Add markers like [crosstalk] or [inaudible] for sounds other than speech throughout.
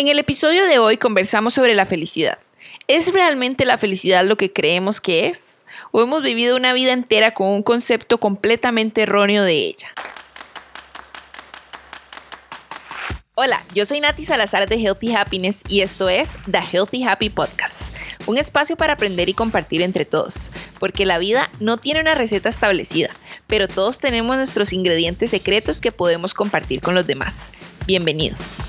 En el episodio de hoy conversamos sobre la felicidad. ¿Es realmente la felicidad lo que creemos que es? ¿O hemos vivido una vida entera con un concepto completamente erróneo de ella? Hola, yo soy Nati Salazar de Healthy Happiness y esto es The Healthy Happy Podcast, un espacio para aprender y compartir entre todos, porque la vida no tiene una receta establecida, pero todos tenemos nuestros ingredientes secretos que podemos compartir con los demás. Bienvenidos.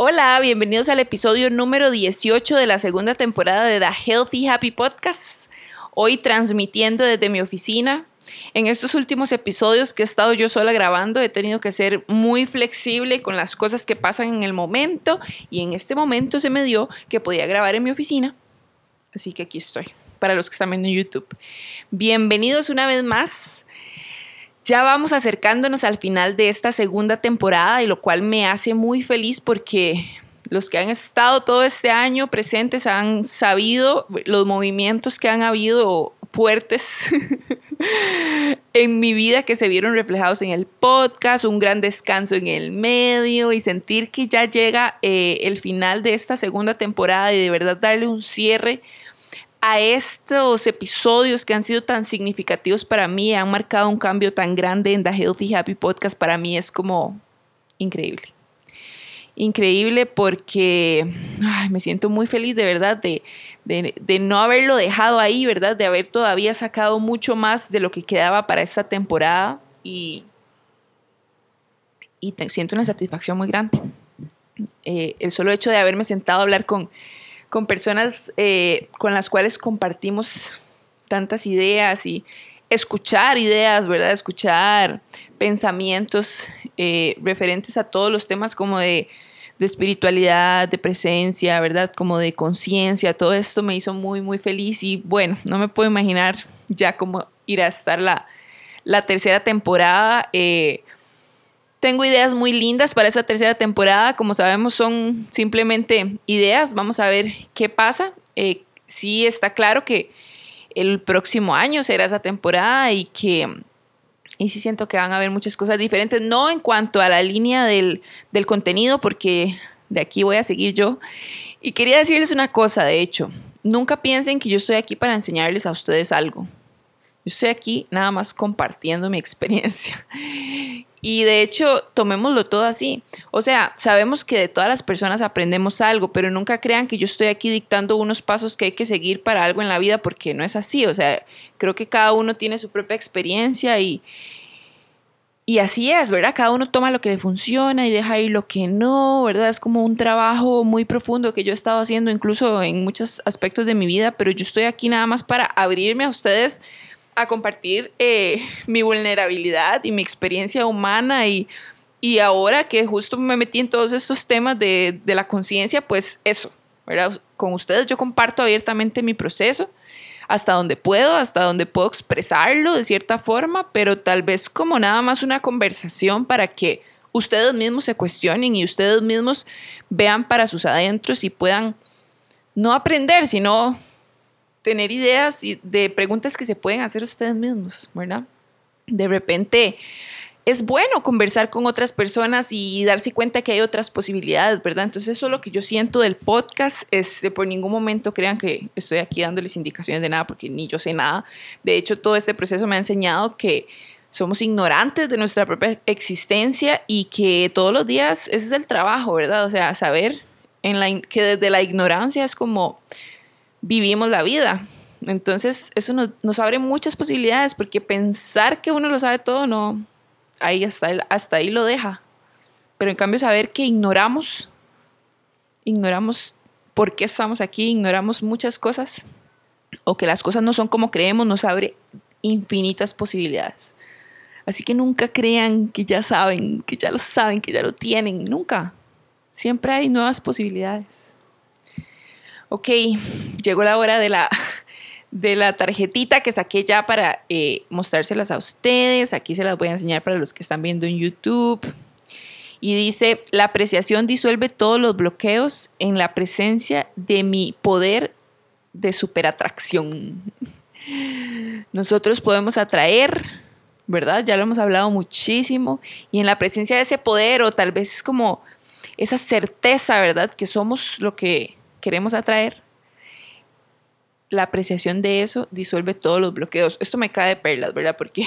Hola, bienvenidos al episodio número 18 de la segunda temporada de The Healthy Happy Podcast. Hoy transmitiendo desde mi oficina. En estos últimos episodios que he estado yo sola grabando, he tenido que ser muy flexible con las cosas que pasan en el momento y en este momento se me dio que podía grabar en mi oficina. Así que aquí estoy, para los que están viendo en YouTube. Bienvenidos una vez más ya vamos acercándonos al final de esta segunda temporada y lo cual me hace muy feliz porque los que han estado todo este año presentes han sabido los movimientos que han habido fuertes [laughs] en mi vida que se vieron reflejados en el podcast, un gran descanso en el medio y sentir que ya llega eh, el final de esta segunda temporada y de verdad darle un cierre a estos episodios que han sido tan significativos para mí, han marcado un cambio tan grande en The Healthy Happy Podcast, para mí es como increíble. Increíble porque me siento muy feliz de verdad de, de, no haberlo dejado ahí, ¿verdad? De haber todavía sacado mucho más de lo que quedaba para esta temporada y, y siento una satisfacción muy grande. Eh, el solo hecho de haberme sentado a hablar con, con personas eh, con las cuales compartimos tantas ideas y escuchar ideas, ¿verdad? Escuchar pensamientos eh, referentes a todos los temas como de, espiritualidad, de presencia, ¿verdad? Como de conciencia, todo esto me hizo muy, muy feliz y bueno, no me puedo imaginar ya cómo irá a estar la, la tercera temporada. Eh, tengo ideas muy lindas para esa tercera temporada. Como sabemos, son simplemente ideas. Vamos a ver qué pasa. Eh, sí está claro que el próximo año será esa temporada y que y sí siento que van a haber muchas cosas diferentes, no en cuanto a la línea del, del contenido, porque de aquí voy a seguir yo. Y quería decirles una cosa, de hecho, nunca piensen que yo estoy aquí para enseñarles a ustedes algo. Yo estoy aquí nada más compartiendo mi experiencia. Y de hecho, tomémoslo todo así. O sea, sabemos que de todas las personas aprendemos algo, pero nunca crean que yo estoy aquí dictando unos pasos que hay que seguir para algo en la vida, porque no es así. O sea, creo que cada uno tiene su propia experiencia y, y así es, ¿verdad? Cada uno toma lo que le funciona y deja ir lo que no, ¿verdad? Es como un trabajo muy profundo que yo he estado haciendo incluso en muchos aspectos de mi vida, pero yo estoy aquí nada más para abrirme a ustedes a compartir eh, [laughs] mi vulnerabilidad y mi experiencia humana y, y ahora que justo me metí en todos estos temas de, de la conciencia, pues eso, ¿verdad? Con ustedes yo comparto abiertamente mi proceso hasta donde puedo, hasta donde puedo expresarlo de cierta forma, pero tal vez como nada más una conversación para que ustedes mismos se cuestionen y ustedes mismos vean para sus adentros y puedan no aprender, sino tener ideas y de preguntas que se pueden hacer ustedes mismos, ¿verdad? De repente es bueno conversar con otras personas y darse cuenta que hay otras posibilidades, ¿verdad? Entonces eso es lo que yo siento del podcast, es por ningún momento crean que estoy aquí dándoles indicaciones de nada, porque ni yo sé nada. De hecho, todo este proceso me ha enseñado que somos ignorantes de nuestra propia existencia y que todos los días ese es el trabajo, ¿verdad? O sea, saber que desde la ignorancia es como vivimos la vida. Entonces, eso nos, abre muchas posibilidades porque pensar que uno lo sabe todo, no, ahí hasta, hasta ahí lo deja. Pero en cambio, saber que ignoramos, ignoramos por qué estamos aquí, ignoramos muchas cosas, o que las cosas no son como creemos, nos abre infinitas posibilidades. Así que nunca crean que ya saben, que ya lo saben, que ya lo tienen, nunca. Siempre hay nuevas posibilidades ok, llegó la hora de la, de la tarjetita que saqué ya para eh, mostrárselas a ustedes. Aquí se las voy a enseñar para los que están viendo en YouTube. Y dice, la apreciación disuelve todos los bloqueos en la presencia de mi poder de superatracción. Nosotros podemos atraer ¿verdad? Ya lo hemos hablado muchísimo. Y en la presencia de ese poder, o tal vez es como esa certeza, ¿verdad? Que somos lo que queremos atraer. La apreciación de eso disuelve todos los bloqueos. Esto me cae de perlas, ¿verdad? Porque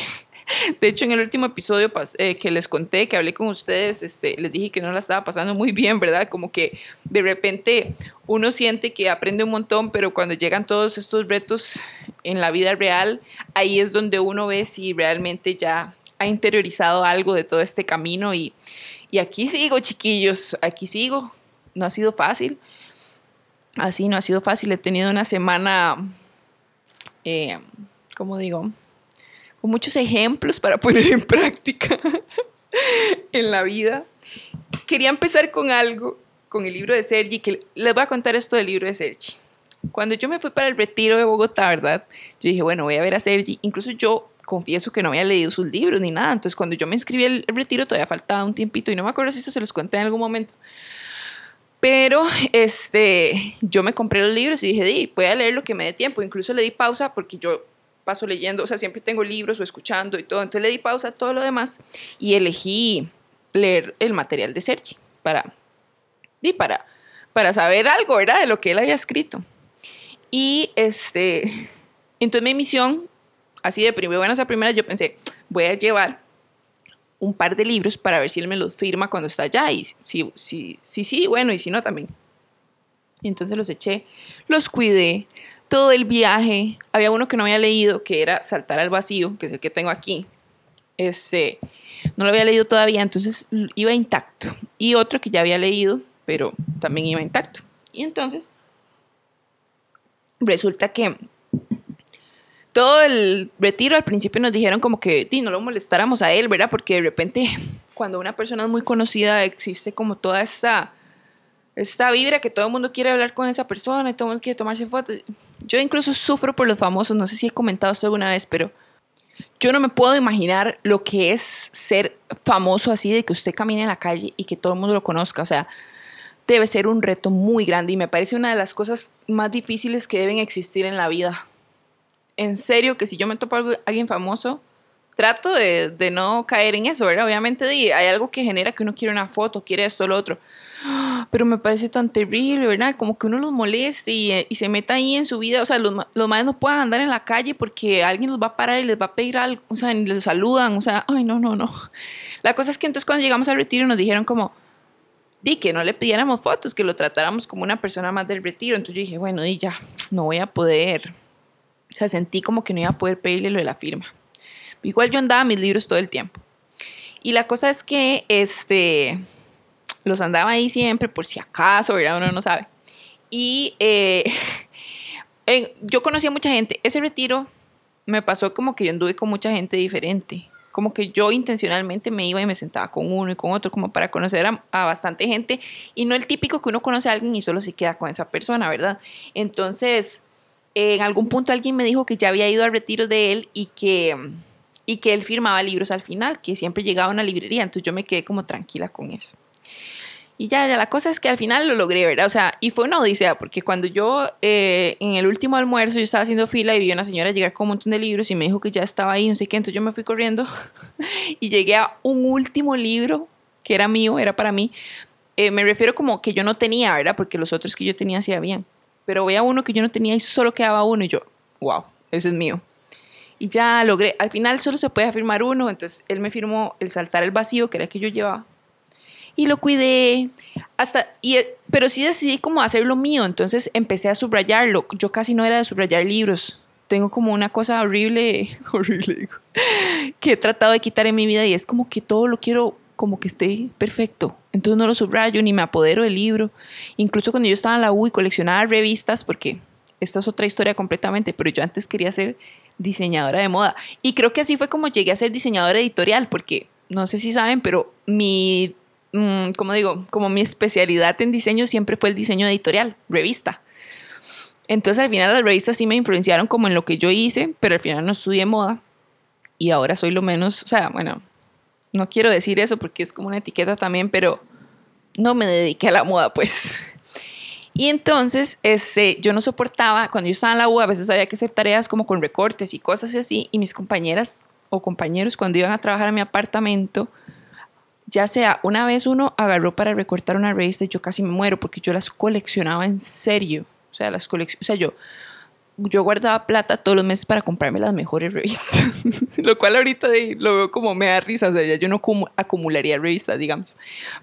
[laughs] de hecho, en el último episodio eh, que les conté, que hablé con ustedes, este, les dije que no la estaba pasando muy bien, ¿verdad? Como que de repente uno siente que aprende un montón, pero cuando llegan todos estos retos en la vida real, ahí es donde uno ve si realmente ya ha interiorizado algo de todo este camino y, y aquí sigo, chiquillos, aquí sigo. No ha sido fácil. Así no ha sido fácil. He tenido una semana, eh, ¿cómo digo? Con muchos ejemplos para poner en práctica [laughs] en la vida. Quería empezar con algo, con el libro de Sergi, que les voy a contar esto del libro de Sergi. Cuando yo me fui para el retiro de Bogotá, ¿verdad? Yo dije, bueno, voy a ver a Sergi. Incluso yo confieso que no había leído sus libros ni nada. Entonces, cuando yo me inscribí al retiro, todavía faltaba un tiempito y no me acuerdo si eso se los conté en algún momento. Pero este, yo me compré los libros y dije, di, voy a leer lo que me dé tiempo. Incluso le di pausa porque yo paso leyendo, o sea, siempre tengo libros o escuchando y todo. Entonces le di pausa a todo lo demás y elegí leer el material de Sergi para, di, para, para saber algo, ¿verdad? De lo que él había escrito. Y este, entonces mi misión así de buenas a primeras, yo pensé, voy a llevar un par de libros para ver si él me los firma cuando está allá. Y si sí, sí, sí, bueno, y si no, también. Y entonces los eché, los cuidé, todo el viaje. Había uno que no había leído, que era Saltar al Vacío, que es el que tengo aquí. Este, no lo había leído todavía, entonces iba intacto. Y otro que ya había leído, pero también iba intacto. Y entonces, resulta que todo el retiro al principio nos dijeron como que no lo molestáramos a él, ¿verdad? Porque de repente [laughs] cuando una persona es muy conocida existe como toda esta, esta vibra que todo el mundo quiere hablar con esa persona y todo el mundo quiere tomarse fotos. Yo incluso sufro por los famosos, no sé si he comentado esto alguna vez, pero yo no me puedo imaginar lo que es ser famoso así, de que usted camine en la calle y que todo el mundo lo conozca. O sea, debe ser un reto muy grande y me parece una de las cosas más difíciles que deben existir en la vida en serio que si yo me topo a alguien famoso, trato de, no caer en eso, ¿verdad? Obviamente hay algo que genera que uno quiere una foto, quiere esto, lo otro. [gasps] Pero me parece tan terrible, ¿verdad? Como que uno los moleste y, se meta ahí en su vida. O sea, los, los madres no puedan andar en la calle porque alguien los va a parar y les va a pedir algo. O sea, ni les saludan. O sea, ay, no, no, no. [laughs] La cosa es que entonces cuando llegamos al retiro nos dijeron como, di que no le pidiéramos fotos, que lo tratáramos como una persona más del retiro. Entonces yo dije, bueno, di ya, no voy a poder o sea, sentí como que no iba a poder pedirle lo de la firma. Igual yo andaba mis libros todo el tiempo. Y la cosa es que este, los andaba ahí siempre por si acaso, ¿verdad? Uno no sabe. Y eh, [laughs] yo conocí a mucha gente. Ese retiro me pasó como que yo anduve con mucha gente diferente. Como que yo intencionalmente me iba y me sentaba con uno y con otro, como para conocer a, a bastante gente. Y no el típico que uno conoce a alguien y solo se queda con esa persona, ¿verdad? Entonces, en algún punto alguien me dijo que ya había ido al retiro de él y que, y que él firmaba libros al final, que siempre llegaba a una librería, entonces yo me quedé como tranquila con eso. Y ya, ya la cosa es que al final lo logré, ¿verdad? O sea, y fue una odisea, porque cuando yo eh, en el último almuerzo yo estaba haciendo fila y vi a una señora llegar con un montón de libros y me dijo que ya estaba ahí, no sé qué, entonces yo me fui corriendo [laughs] y llegué a un último libro que era mío, era para mí. Eh, me refiero como que yo no tenía, ¿verdad? Porque los otros que yo tenía sí habían pero veía uno que yo no tenía y solo quedaba uno y yo, wow, ese es mío. Y ya logré, al final solo se puede afirmar uno, entonces él me firmó el saltar el vacío, que era el que yo llevaba. Y lo cuidé, hasta, y, pero sí decidí como hacerlo mío, entonces empecé a subrayarlo. Yo casi no era de subrayar libros, tengo como una cosa horrible, [laughs] horrible, que he tratado de quitar en mi vida y es como que todo lo quiero como que esté perfecto. Entonces no lo subrayo ni me apodero del libro. Incluso cuando yo estaba en la U y coleccionaba revistas, porque esta es otra historia completamente, pero yo antes quería ser diseñadora de moda. Y creo que así fue como llegué a ser diseñadora editorial, porque no sé si saben, pero mi, mm, como digo, como mi especialidad en diseño siempre fue el diseño editorial, revista. Entonces al final las revistas sí me influenciaron como en lo que yo hice, pero al final no estudié moda. Y ahora soy lo menos, o sea, bueno, no quiero decir eso porque es como una etiqueta también, pero no me dediqué a la moda, pues. Y entonces, este, yo no soportaba, cuando yo estaba en la U, a veces había que hacer tareas como con recortes y cosas así, y mis compañeras o compañeros cuando iban a trabajar a mi apartamento, ya sea una vez uno agarró para recortar una revista yo casi me muero porque yo las coleccionaba en serio. O sea, las o sea, yo yo guardaba plata todos los meses para comprarme las mejores revistas, [laughs] lo cual ahorita lo veo como me da risa, o sea, ya yo no acumularía revistas, digamos,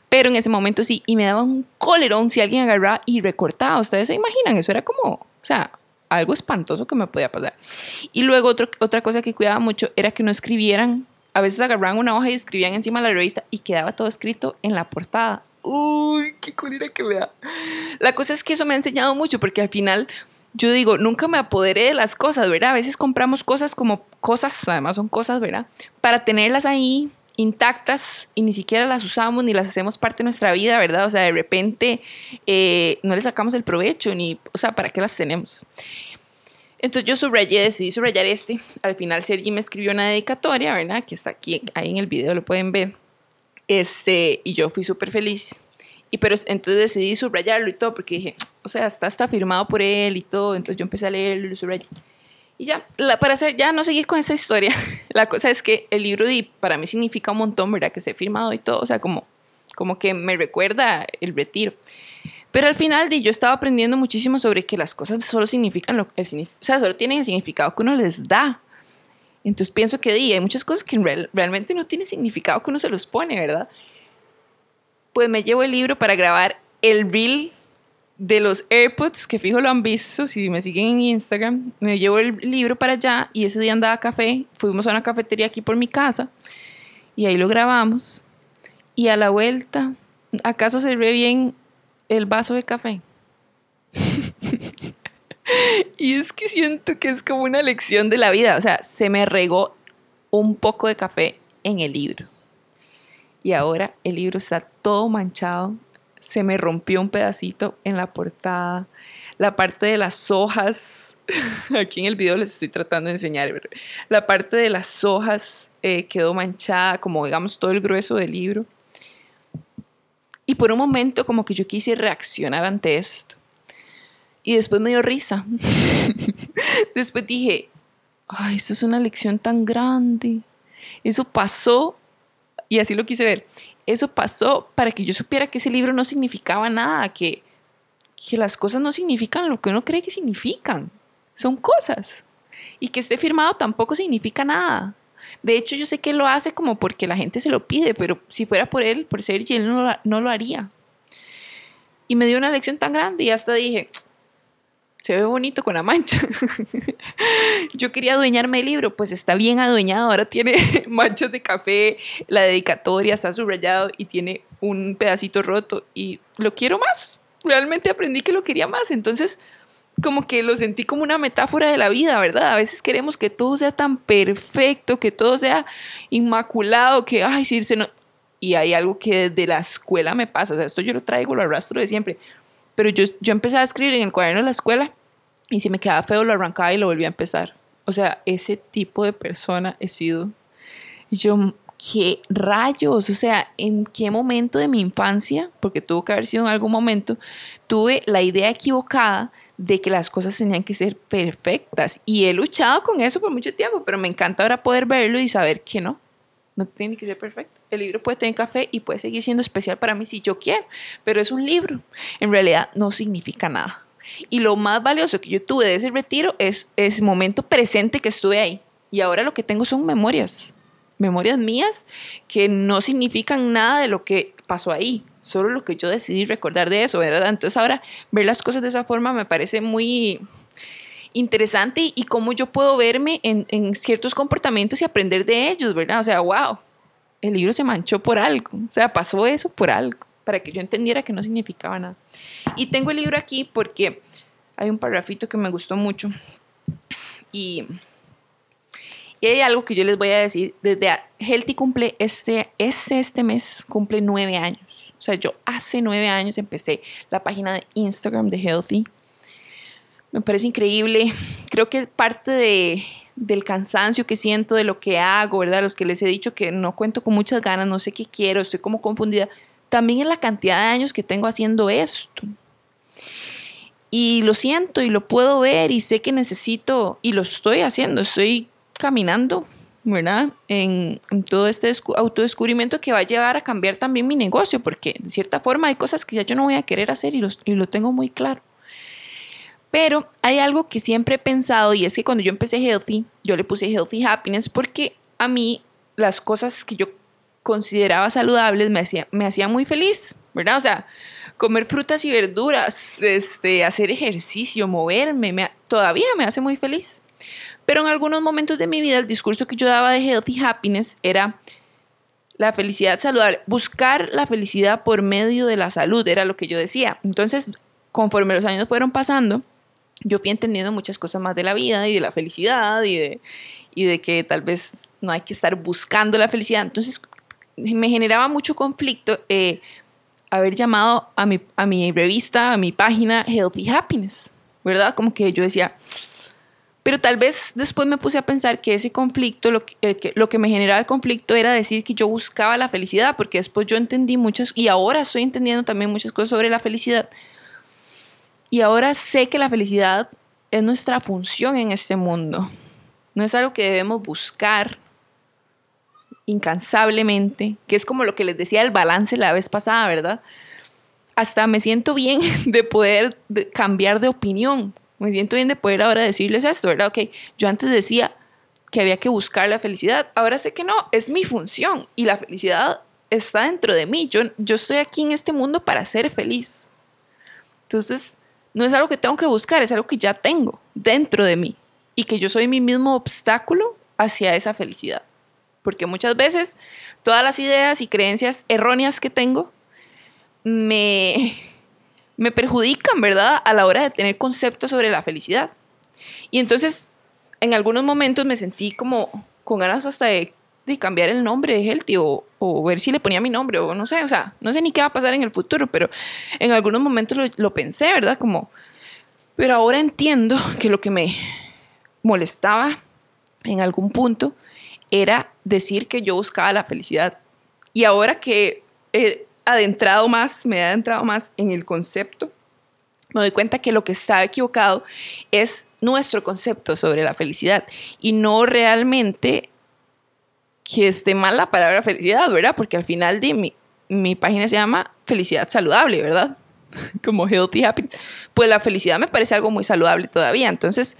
pero en ese momento sí, y me daba un colerón si alguien agarraba y recortaba, ustedes se imaginan, eso era como, o sea, algo espantoso que me podía pasar. Y luego otra cosa que cuidaba mucho era que no escribieran, a veces agarraban una hoja y escribían encima de la revista y quedaba todo escrito en la portada. Uy, qué culera que me da. La cosa es que eso me ha enseñado mucho porque al final yo digo, nunca me apoderé de las cosas, ¿verdad? A veces compramos cosas como cosas, además son cosas, ¿verdad? Para tenerlas ahí intactas y ni siquiera las usamos ni las hacemos parte de nuestra vida, ¿verdad? O sea, de repente eh, no le sacamos el provecho ni, o sea, ¿para qué las tenemos? Entonces yo subrayé, decidí subrayar este. Al final Sergi me escribió una dedicatoria, ¿verdad? Que está aquí, ahí en el video, lo pueden ver. Este, y yo fui súper feliz. Y pero entonces decidí subrayarlo y todo, porque dije, o sea, está, está firmado por él y todo. Entonces yo empecé a leerlo y ya, para hacer, ya no seguir con esa historia, [laughs] la cosa es que el libro de, para mí significa un montón, ¿verdad? Que esté firmado y todo, o sea, como, como que me recuerda el retiro. Pero al final de, yo estaba aprendiendo muchísimo sobre que las cosas solo significan lo el o sea, solo tienen el significado que uno les da. Entonces pienso que di, hay muchas cosas que realmente no tienen significado que uno se los pone, ¿verdad? Pues me llevo el libro para grabar el reel de los AirPods, que fijo lo han visto, si me siguen en Instagram, me llevo el libro para allá y ese día andaba a café, fuimos a una cafetería aquí por mi casa y ahí lo grabamos. Y a la vuelta, ¿acaso se ve bien el vaso de café? [laughs] y es que siento que es como una lección de la vida, o sea, se me regó un poco de café en el libro. Y ahora el libro está todo manchado se me rompió un pedacito en la portada. La parte de las hojas, [laughs] aquí en el video les estoy tratando de enseñar, la parte de las hojas eh, quedó manchada, como digamos todo el grueso del libro. Y por un momento como que yo quise reaccionar ante esto. Y después me dio risa. [laughs] después dije, ay, eso es una lección tan grande. Eso pasó y así lo quise ver eso pasó para que yo supiera que ese libro no significaba nada, que, que las cosas no significan lo que uno cree que significan. Son cosas. Y que esté firmado tampoco significa nada. De hecho, yo sé que lo hace como porque la gente se lo pide, pero si fuera por él, por ser él no, no lo haría. Y me dio una lección tan grande y hasta dije, se ve bonito con la mancha. [laughs] Yo quería adueñarme el libro, pues está bien adueñado, ahora tiene [laughs] manchas de café, la dedicatoria está subrayado y tiene un pedacito roto y lo quiero más. Realmente aprendí que lo quería más, entonces como que lo sentí como una metáfora de la vida, ¿verdad? A veces queremos que todo sea tan perfecto, que todo sea inmaculado, que, ay, sí, se no... Y hay algo que desde la escuela me pasa, o sea, esto yo lo traigo, lo arrastro de siempre. Pero yo, yo empecé a escribir en el cuaderno de la escuela y si me quedaba feo, lo arrancaba y lo volvía a empezar. O sea, ese tipo de persona he sido. Yo, ¿qué rayos? O sea, ¿en qué momento de mi infancia, porque tuvo que haber sido en algún momento, tuve la idea equivocada de que las cosas tenían que ser perfectas? Y he luchado con eso por mucho tiempo, pero me encanta ahora poder verlo y saber que no. No tiene que ser perfecto. El libro puede tener café y puede seguir siendo especial para mí si yo quiero, pero es un libro. En realidad no significa nada. Y lo más valioso que yo tuve de ese retiro es ese momento presente que estuve ahí. Y ahora lo que tengo son memorias, memorias mías que no significan nada de lo que pasó ahí, solo lo que yo decidí recordar de eso, ¿verdad? Entonces ahora ver las cosas de esa forma me parece muy interesante y cómo yo puedo verme en, en ciertos comportamientos y aprender de ellos, ¿verdad? O sea, wow, el libro se manchó por algo, o sea, pasó eso por algo para que yo entendiera que no significaba nada. Y tengo el libro aquí porque hay un parrafito que me gustó mucho. Y, y hay algo que yo les voy a decir. Desde Healthy cumple este, este, este mes, cumple nueve años. O sea, yo hace nueve años empecé la página de Instagram de Healthy. Me parece increíble. [laughs] Creo que parte de, del cansancio que siento de lo que hago, ¿verdad? Los que les he dicho que no cuento con muchas ganas, no sé qué quiero, estoy como confundida también es la cantidad de años que tengo haciendo esto. Y lo siento y lo puedo ver y sé que necesito, y lo estoy haciendo, estoy caminando ¿verdad? En, todo este autodescubrimiento que va a llevar a cambiar también mi negocio, porque de cierta forma hay cosas que ya yo no voy a querer hacer y, y lo tengo muy claro. Pero hay algo que siempre he pensado y es que cuando yo empecé Healthy, yo le puse Healthy Happiness porque a mí las cosas que yo consideraba saludables me hacían me hacía muy feliz, ¿verdad? O sea, comer frutas y verduras, este, hacer ejercicio, moverme, me, todavía me hace muy feliz. Pero en algunos momentos de mi vida el discurso que yo daba de Healthy Happiness era la felicidad saludable, buscar la felicidad por medio de la salud, era lo que yo decía. Entonces, conforme los años fueron pasando, yo fui entendiendo muchas cosas más de la vida y de la felicidad y de, y de que tal vez no hay que estar buscando la felicidad. Entonces, me generaba mucho conflicto eh, haber llamado a mi, a mi revista, a mi página Healthy Happiness, ¿verdad? Como que yo decía, pero tal vez después me puse a pensar que ese conflicto, lo que, lo que me generaba el conflicto era decir que yo buscaba la felicidad, porque después yo entendí muchas, y ahora estoy entendiendo también muchas cosas sobre la felicidad. Y ahora sé que la felicidad es nuestra función en este mundo. No es algo que debemos buscar incansablemente, que es como lo que les decía el balance la vez pasada, ¿verdad? Hasta me siento bien [laughs] de poder cambiar de opinión, me siento bien de poder ahora decirles esto, ¿verdad? Ok, yo antes decía que había que buscar la felicidad, ahora sé que no, es mi función y la felicidad está dentro de mí. Yo, yo estoy aquí en este mundo para ser feliz. Entonces, no es algo que tengo que buscar, es algo que ya tengo dentro de mí y que yo soy mi mismo obstáculo hacia esa felicidad. Porque muchas veces todas las ideas y creencias erróneas que tengo me, [laughs] me perjudican, ¿verdad? A la hora de tener conceptos sobre la felicidad. Y entonces, en algunos momentos me sentí como con ganas hasta de, cambiar el nombre de Healthy o, o, ver si le ponía mi nombre o no sé, o sea, no sé ni qué va a pasar en el futuro, pero en algunos momentos lo, lo pensé, ¿verdad? Como, pero ahora entiendo que lo que me molestaba en algún punto era decir que yo buscaba la felicidad. Y ahora que adentrado más, me he adentrado más en el concepto, me doy cuenta que lo que estaba equivocado es nuestro concepto sobre la felicidad y no realmente que esté mal la palabra felicidad, ¿verdad? Porque al final de mi, mi página se llama felicidad saludable, ¿verdad? [laughs] Como healthy happy. Pues la felicidad me parece algo muy saludable todavía. Entonces,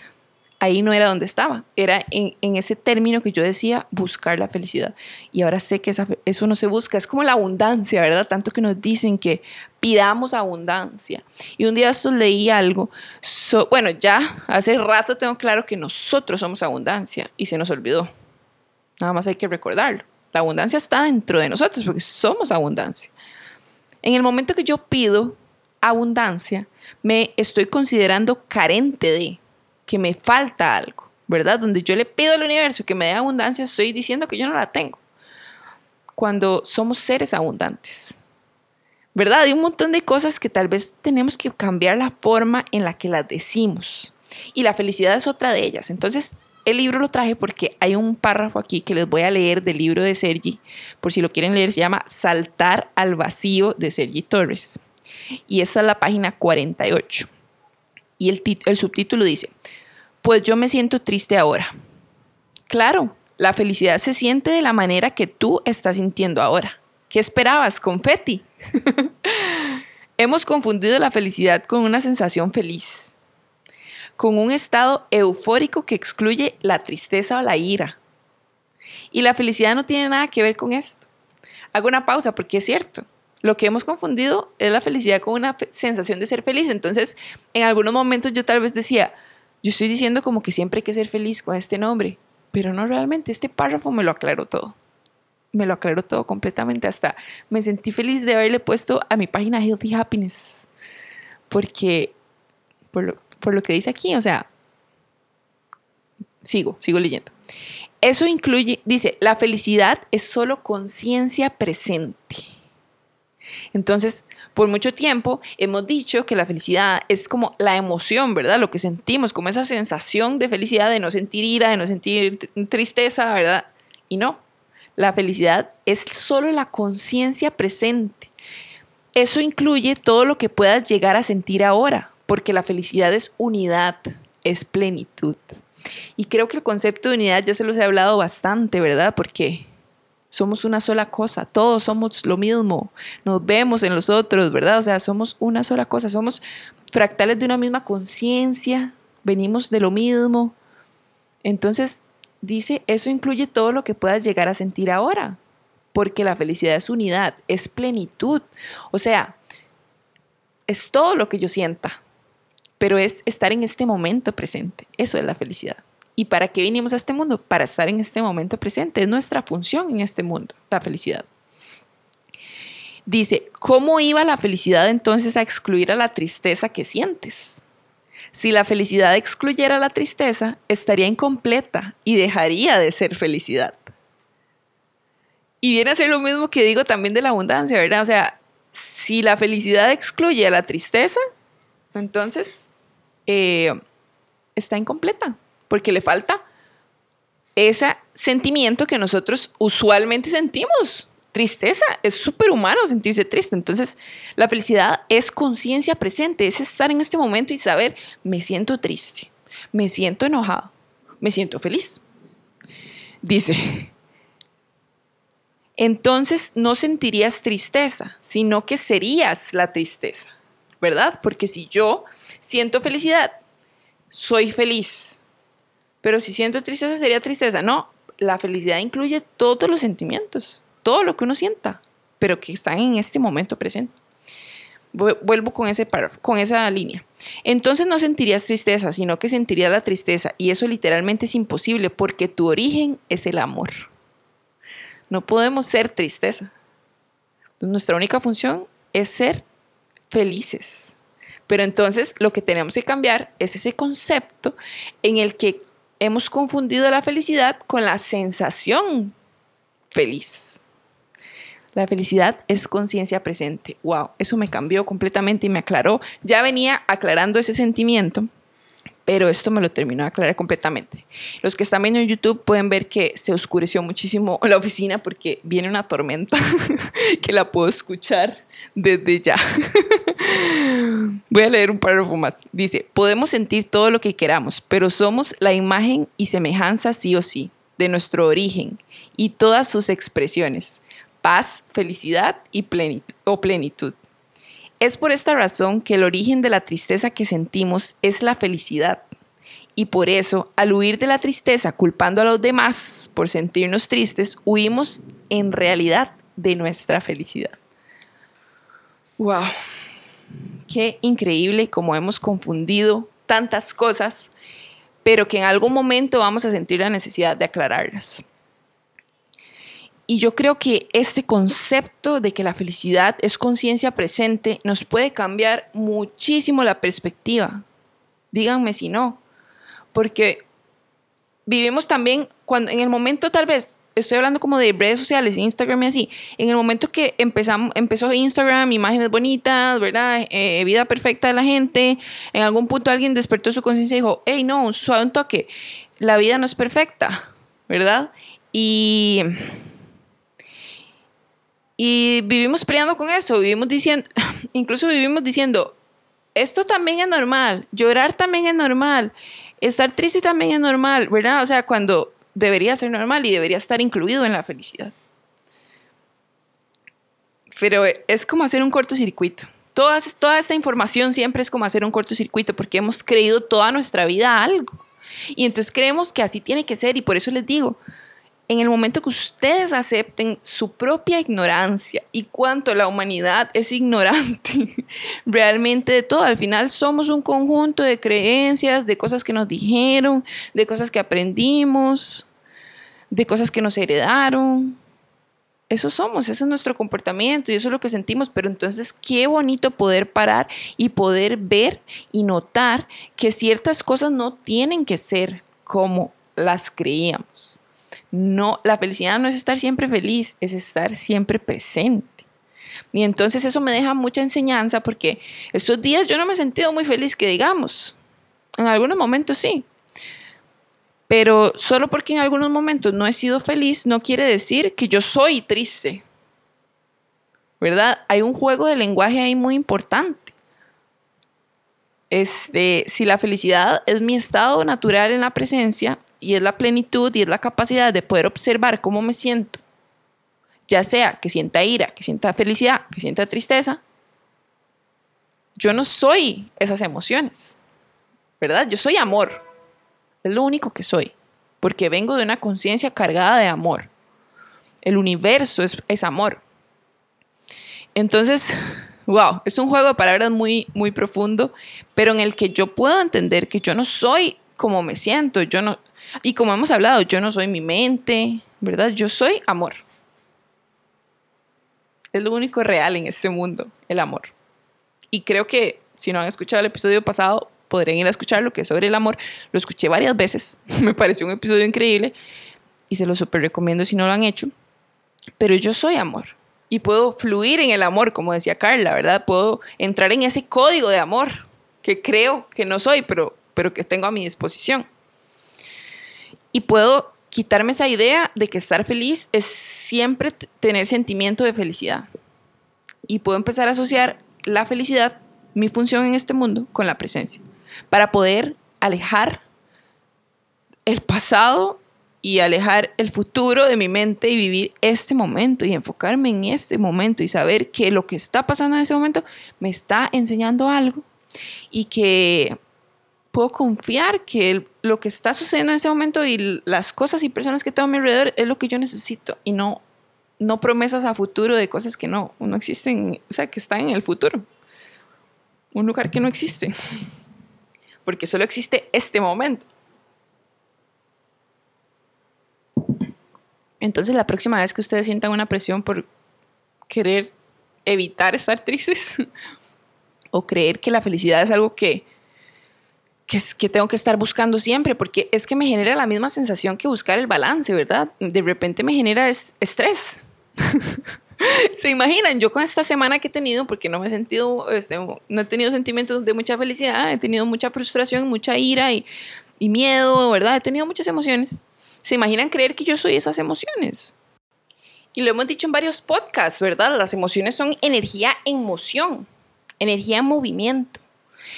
ahí no era donde estaba, era en, ese término que yo decía, buscar la felicidad. Y ahora sé que eso no se busca, es como la abundancia, ¿verdad? Tanto que nos dicen que pidamos abundancia. Y un día esto leí algo, bueno, ya hace rato tengo claro que nosotros somos abundancia y se nos olvidó. Nada más hay que recordarlo. La abundancia está dentro de nosotros porque somos abundancia. En el momento que yo pido abundancia, me estoy considerando carente de, que me falta algo, ¿verdad? Donde yo le pido al universo que me dé abundancia, estoy diciendo que yo no la tengo. Cuando somos seres abundantes, ¿verdad? Hay un montón de cosas que tal vez tenemos que cambiar la forma en la que las decimos. Y la felicidad es otra de ellas. Entonces, el libro lo traje porque hay un párrafo aquí que les voy a leer del libro de Sergi. Por si lo quieren leer, se llama Saltar al vacío de Sergi Torres. Y esa es la página 48. Y el, el subtítulo dice, pues yo me siento triste ahora. Claro, la felicidad se siente de la manera que tú estás sintiendo ahora. ¿Qué esperabas, confeti? [laughs] Hemos confundido la felicidad con una sensación feliz, con un estado eufórico que excluye la tristeza o la ira. Y la felicidad no tiene nada que ver con esto. Hago una pausa porque es cierto. Lo que hemos confundido es la felicidad con una sensación de ser feliz. Entonces, en algunos momentos yo tal vez decía, yo estoy diciendo como que siempre hay que ser feliz con este nombre, pero no realmente. Este párrafo me lo aclaró todo. Me lo aclaró todo completamente. Hasta me sentí feliz de haberle puesto a mi página Healthy Happiness. Porque, por lo, por lo que dice aquí, o sea, sigo, sigo leyendo. Eso incluye, dice, la felicidad es solo conciencia presente. Entonces, por mucho tiempo hemos dicho que la felicidad es como la emoción, ¿verdad? Lo que sentimos, como esa sensación de felicidad, de no sentir ira, de no sentir tristeza, ¿verdad? Y no, la felicidad es solo la conciencia presente. Eso incluye todo lo que puedas llegar a sentir ahora, porque la felicidad es unidad, es plenitud. Y creo que el concepto de unidad ya se los he hablado bastante, ¿verdad? Porque somos una sola cosa, todos somos lo mismo, nos vemos en los otros, ¿verdad? O sea, somos una sola cosa, somos fractales de una misma conciencia, venimos de lo mismo. Entonces, dice, eso incluye todo lo que puedas llegar a sentir ahora, porque la felicidad es unidad, es plenitud. O sea, es todo lo que yo sienta, pero es estar en este momento presente. Eso es la felicidad. ¿Y para qué vinimos a este mundo? Para estar en este momento presente. Es nuestra función en este mundo, la felicidad. Dice, ¿cómo iba la felicidad entonces a excluir a la tristeza que sientes? Si la felicidad excluyera la tristeza, estaría incompleta y dejaría de ser felicidad. Y viene a ser lo mismo que digo también de la abundancia, ¿verdad? O sea, si la felicidad excluye a la tristeza, entonces eh, está incompleta porque le falta ese sentimiento que nosotros usualmente sentimos. Tristeza, es súper humano sentirse triste. Entonces, la felicidad es conciencia presente, es estar en este momento y saber, me siento triste, me siento enojado, me siento feliz. Dice, entonces no sentirías tristeza, sino que serías la tristeza, ¿verdad? Porque si yo siento felicidad, soy feliz, pero si siento tristeza, sería tristeza. No, la felicidad incluye todos los sentimientos, todo lo que uno sienta, pero que están en este momento presente. Vuelvo con, ese con esa línea. Entonces no sentirías tristeza, sino que sentirías la tristeza. Y eso literalmente es imposible porque tu origen es el amor. No podemos ser tristeza. nuestra única función es ser felices. Pero entonces lo que tenemos que cambiar es ese concepto en el que hemos confundido la felicidad con la sensación feliz. La felicidad es conciencia presente. Wow, eso me cambió completamente y me aclaró. Ya venía aclarando ese sentimiento, pero esto me lo terminó de aclarar completamente. Los que están viendo en YouTube pueden ver que se oscureció muchísimo la oficina porque viene una tormenta [laughs] que la puedo escuchar desde ya. [laughs] Voy a leer un párrafo más. Dice, podemos sentir todo lo que queramos, pero somos la imagen y semejanza sí o sí de nuestro origen y todas sus expresiones, paz, felicidad y o plenitud. Es por esta razón que el origen de la tristeza que sentimos es la felicidad. Y por eso, al huir de la tristeza culpando a los demás por sentirnos tristes, huimos en realidad de nuestra felicidad. ¡Wow! Qué increíble como hemos confundido tantas cosas, pero que en algún momento vamos a sentir la necesidad de aclararlas. Y yo creo que este concepto de que la felicidad es conciencia presente nos puede cambiar muchísimo la perspectiva. Díganme si no. Porque vivimos también cuando en el momento tal vez estoy hablando como de redes sociales, Instagram y así. En el momento que empezamos, empezó Instagram, imágenes bonitas, ¿verdad? Eh, vida perfecta de la gente, en algún punto alguien despertó su conciencia y dijo, hey, no, suave un toque, la vida no es perfecta, ¿verdad? Y, y vivimos peleando con eso, vivimos diciendo, [laughs] incluso vivimos diciendo, esto también es normal, llorar también es normal, estar triste también es normal, ¿verdad? O sea, cuando debería ser normal y debería estar incluido en la felicidad. Pero es como hacer un cortocircuito. Toda, toda esta información siempre es como hacer un cortocircuito porque hemos creído toda nuestra vida algo. Y entonces creemos que así tiene que ser y por eso les digo, en el momento que ustedes acepten su propia ignorancia y cuánto la humanidad es ignorante [laughs] realmente de todo, al final somos un conjunto de creencias, de cosas que nos dijeron, de cosas que aprendimos, de cosas que nos heredaron. Eso somos, ese es nuestro comportamiento y eso es lo que sentimos, pero entonces qué bonito poder parar y poder ver y notar que ciertas cosas no tienen que ser como las creíamos. No, la felicidad no es estar siempre feliz, es estar siempre presente. Y entonces eso me deja mucha enseñanza porque estos días yo no me he sentido muy feliz, que digamos. En algunos momentos sí, pero solo porque en algunos momentos no he sido feliz no quiere decir que yo soy triste. ¿Verdad? Hay un juego de lenguaje ahí muy importante. Este, si la felicidad es mi estado natural en la presencia y es la plenitud y es la capacidad de poder observar cómo me siento, ya sea que sienta ira, que sienta felicidad, que sienta tristeza, yo no soy esas emociones, ¿verdad? Yo soy amor. Es lo único que soy, porque vengo de una conciencia cargada de amor. El universo es, es amor. Entonces, [laughs] wow, es un juego de palabras muy, muy profundo, pero en el que yo puedo entender que yo no soy como me siento, yo no, y como hemos hablado, yo no soy mi mente, ¿verdad? Yo soy amor. Es lo único real en este mundo, el amor. Y creo que si no han escuchado el episodio pasado, podrían ir a escuchar lo que es sobre el amor. Lo escuché varias veces, [laughs] me pareció un episodio increíble y se lo súper recomiendo si no lo han hecho. Pero yo soy amor y puedo fluir en el amor, como decía Carla, ¿verdad? Puedo entrar en ese código de amor que creo que no soy, pero, pero que tengo a mi disposición. Y puedo quitarme esa idea de que estar feliz es siempre tener sentimiento de felicidad. Y puedo empezar a asociar la felicidad, mi función en este mundo, con la presencia, para poder alejar el pasado y alejar el futuro de mi mente y vivir este momento y enfocarme en este momento y saber que lo que está pasando en ese momento me está enseñando algo y que puedo confiar que lo que está sucediendo en ese momento y las cosas y personas que tengo a mi alrededor es lo que yo necesito y no, no promesas a futuro de cosas que no, no existen, o sea, que están en el futuro. Un lugar que no existe. [laughs] Porque solo existe este momento. Entonces la próxima vez que ustedes sientan una presión por querer evitar estar tristes [laughs] o creer que la felicidad es algo que, que, que, tengo que estar buscando siempre, porque es que me genera la misma sensación que buscar el balance, ¿verdad? De repente me genera estrés. [laughs] Se imaginan, yo con esta semana que he tenido, porque no me he sentido, este, no he tenido sentimientos de mucha felicidad, he tenido mucha frustración, mucha ira y, y miedo, ¿verdad? He tenido muchas emociones. ¿Se imaginan creer que yo soy esas emociones? Y lo hemos dicho en varios podcasts, ¿verdad? Las emociones son energía en moción, energía en movimiento.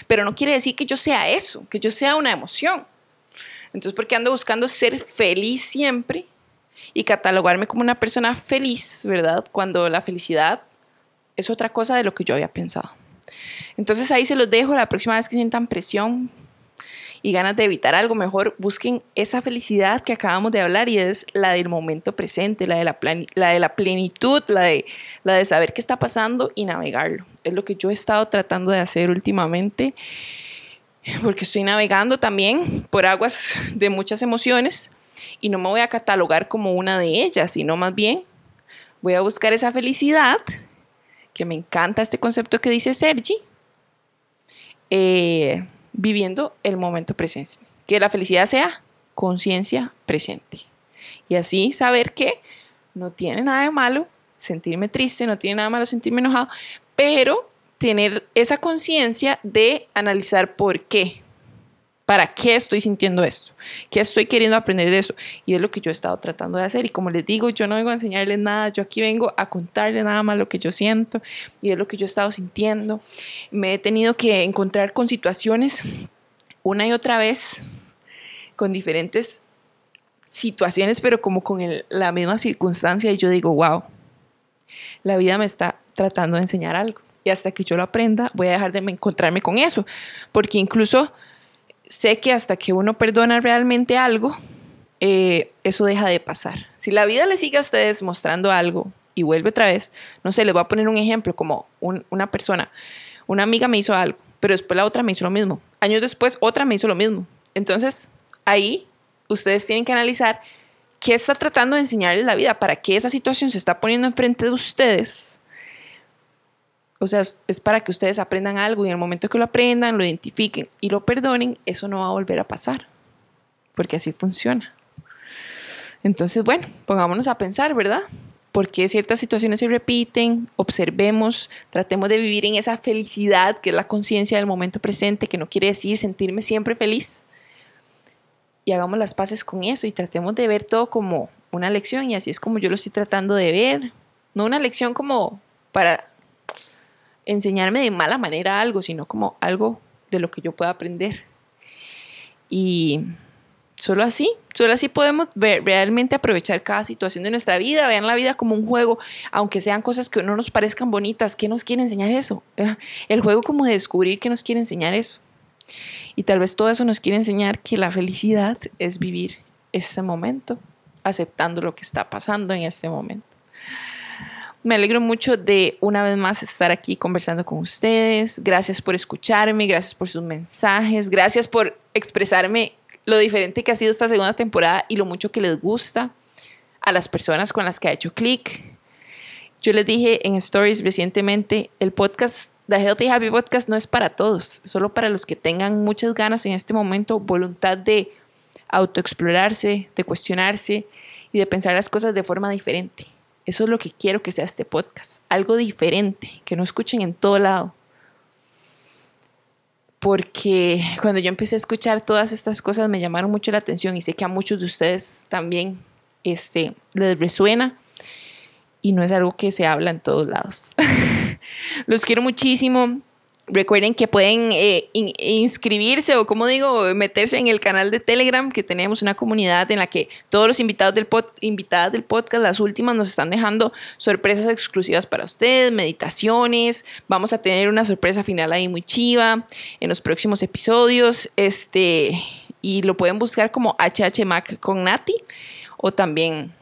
Pero no quiere decir que yo sea eso, que yo sea una emoción. Entonces, ¿por qué ando buscando ser feliz siempre y catalogarme como una persona feliz, ¿verdad? Cuando la felicidad es otra cosa de lo que yo había pensado. Entonces ahí se los dejo la próxima vez que sientan presión, y ganas de evitar algo mejor, busquen esa felicidad que acabamos de hablar y es la del momento presente, la de la, plenitud, la de saber qué está pasando y navegarlo. Es lo que yo he estado tratando de hacer últimamente porque estoy navegando también por aguas de muchas emociones y no me voy a catalogar como una de ellas, sino más bien voy a buscar esa felicidad, que me encanta este concepto que dice Sergi, eh, viviendo el momento presente. Que la felicidad sea conciencia presente. Y así saber que no tiene nada de malo sentirme triste, no tiene nada de malo sentirme enojado, pero tener esa conciencia de analizar por qué. ¿Para qué estoy sintiendo esto? ¿Qué estoy queriendo aprender de eso? Y es lo que yo he estado tratando de hacer. Y como les digo, yo no vengo a enseñarles nada, yo aquí vengo a contarles nada más lo que yo siento y es lo que yo he estado sintiendo. Me he tenido que encontrar con situaciones una y otra vez, con diferentes situaciones, pero como con la misma circunstancia. Y yo digo, wow, la vida me está tratando de enseñar algo. Y hasta que yo lo aprenda, voy a dejar de encontrarme con eso. Porque incluso sé que hasta que uno perdona realmente algo, eh, eso deja de pasar. Si la vida le sigue a ustedes mostrando algo y vuelve otra vez, no sé, les voy a poner un ejemplo, como una persona, una amiga me hizo algo, pero después la otra me hizo lo mismo. Años después, otra me hizo lo mismo. Entonces, ahí ustedes tienen que analizar qué está tratando de enseñarles la vida, para qué esa situación se está poniendo enfrente de ustedes o sea, es para que ustedes aprendan algo y en el momento que lo aprendan, lo identifiquen y lo perdonen, eso no va a volver a pasar. Porque así funciona. Entonces, bueno, pongámonos a pensar, ¿verdad? ¿Por qué ciertas situaciones se repiten? Observemos, tratemos de vivir en esa felicidad que es la conciencia del momento presente, que no quiere decir sentirme siempre feliz. Y hagamos las paces con eso y tratemos de ver todo como una lección y así es como yo lo estoy tratando de ver. No una lección como para enseñarme de mala manera algo, sino como algo de lo que yo pueda aprender. Y solo así, solo así podemos ver, realmente aprovechar cada situación de nuestra vida, vean la vida como un juego, aunque sean cosas que no nos parezcan bonitas. ¿Qué nos quiere enseñar eso? El juego como de descubrir qué nos quiere enseñar eso. Y tal vez todo eso nos quiere enseñar que la felicidad es vivir este momento, aceptando lo que está pasando en este momento. Me alegro mucho de una vez más estar aquí conversando con ustedes. Gracias por escucharme, gracias por sus mensajes, gracias por expresarme lo diferente que ha sido esta segunda temporada y lo mucho que les gusta a las personas con las que ha hecho clic. Yo les dije en stories recientemente, el podcast, The Healthy Happy Podcast no es para todos, solo para los que tengan muchas ganas en este momento, voluntad de autoexplorarse, de cuestionarse y de pensar las cosas de forma diferente. Eso es lo que quiero que sea este podcast, algo diferente, que no escuchen en todo lado. Porque cuando yo empecé a escuchar todas estas cosas me llamaron mucho la atención y sé que a muchos de ustedes también este, les resuena y no es algo que se habla en todos lados. [laughs] Los quiero muchísimo. Recuerden que pueden eh, inscribirse o, como digo, meterse en el canal de Telegram, que tenemos una comunidad en la que todos los invitados del, invitadas del podcast, las últimas, nos están dejando sorpresas exclusivas para ustedes, meditaciones. Vamos a tener una sorpresa final ahí muy chiva en los próximos episodios. Este, y lo pueden buscar como HHMac con Nati o también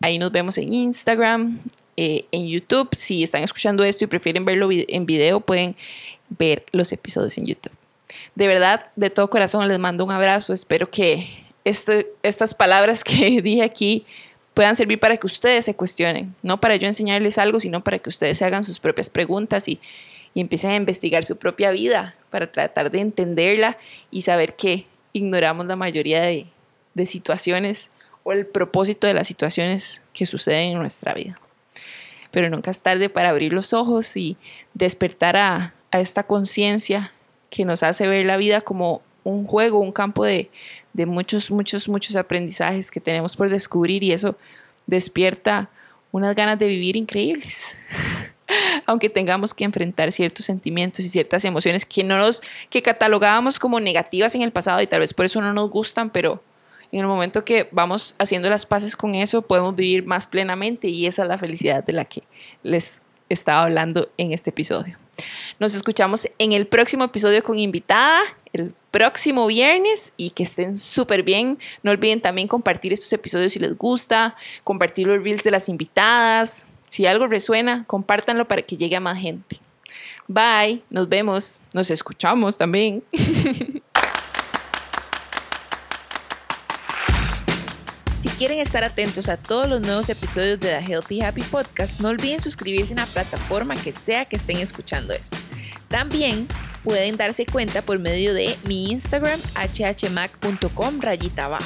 ahí nos vemos en Instagram, eh, en YouTube. Si están escuchando esto y prefieren verlo en video, pueden ver los episodios en YouTube. De verdad, de todo corazón les mando un abrazo. Espero que este, estas palabras [laughs] que dije aquí puedan servir para que ustedes se cuestionen, no para yo enseñarles algo, sino para que ustedes se hagan sus propias preguntas y, y empiecen a investigar su propia vida para tratar de entenderla y saber que ignoramos la mayoría de, de situaciones o el propósito de las situaciones que suceden en nuestra vida. Pero nunca es tarde para abrir los ojos y despertar a, a esta conciencia que nos hace ver la vida como un juego, un campo de, de, muchos, muchos, muchos aprendizajes que tenemos por descubrir y eso despierta unas ganas de vivir increíbles. [laughs] Aunque tengamos que enfrentar ciertos sentimientos y ciertas emociones que no nos, que catalogábamos como negativas en el pasado y tal vez por eso no nos gustan, pero en el momento que vamos haciendo las paces con eso, podemos vivir más plenamente y esa es la felicidad de la que les estaba hablando en este episodio. Nos escuchamos en el próximo episodio con invitada, el próximo viernes y que estén súper bien. No olviden también compartir estos episodios si les gusta, compartir los reels de las invitadas. Si algo resuena, compártanlo para que llegue a más gente. Bye, nos vemos, nos escuchamos también. [laughs] quieren estar atentos a todos los nuevos episodios de The Healthy Happy Podcast, no olviden suscribirse en la plataforma que sea que estén escuchando esto. También pueden darse cuenta por medio de mi Instagram hhmac.com rayita.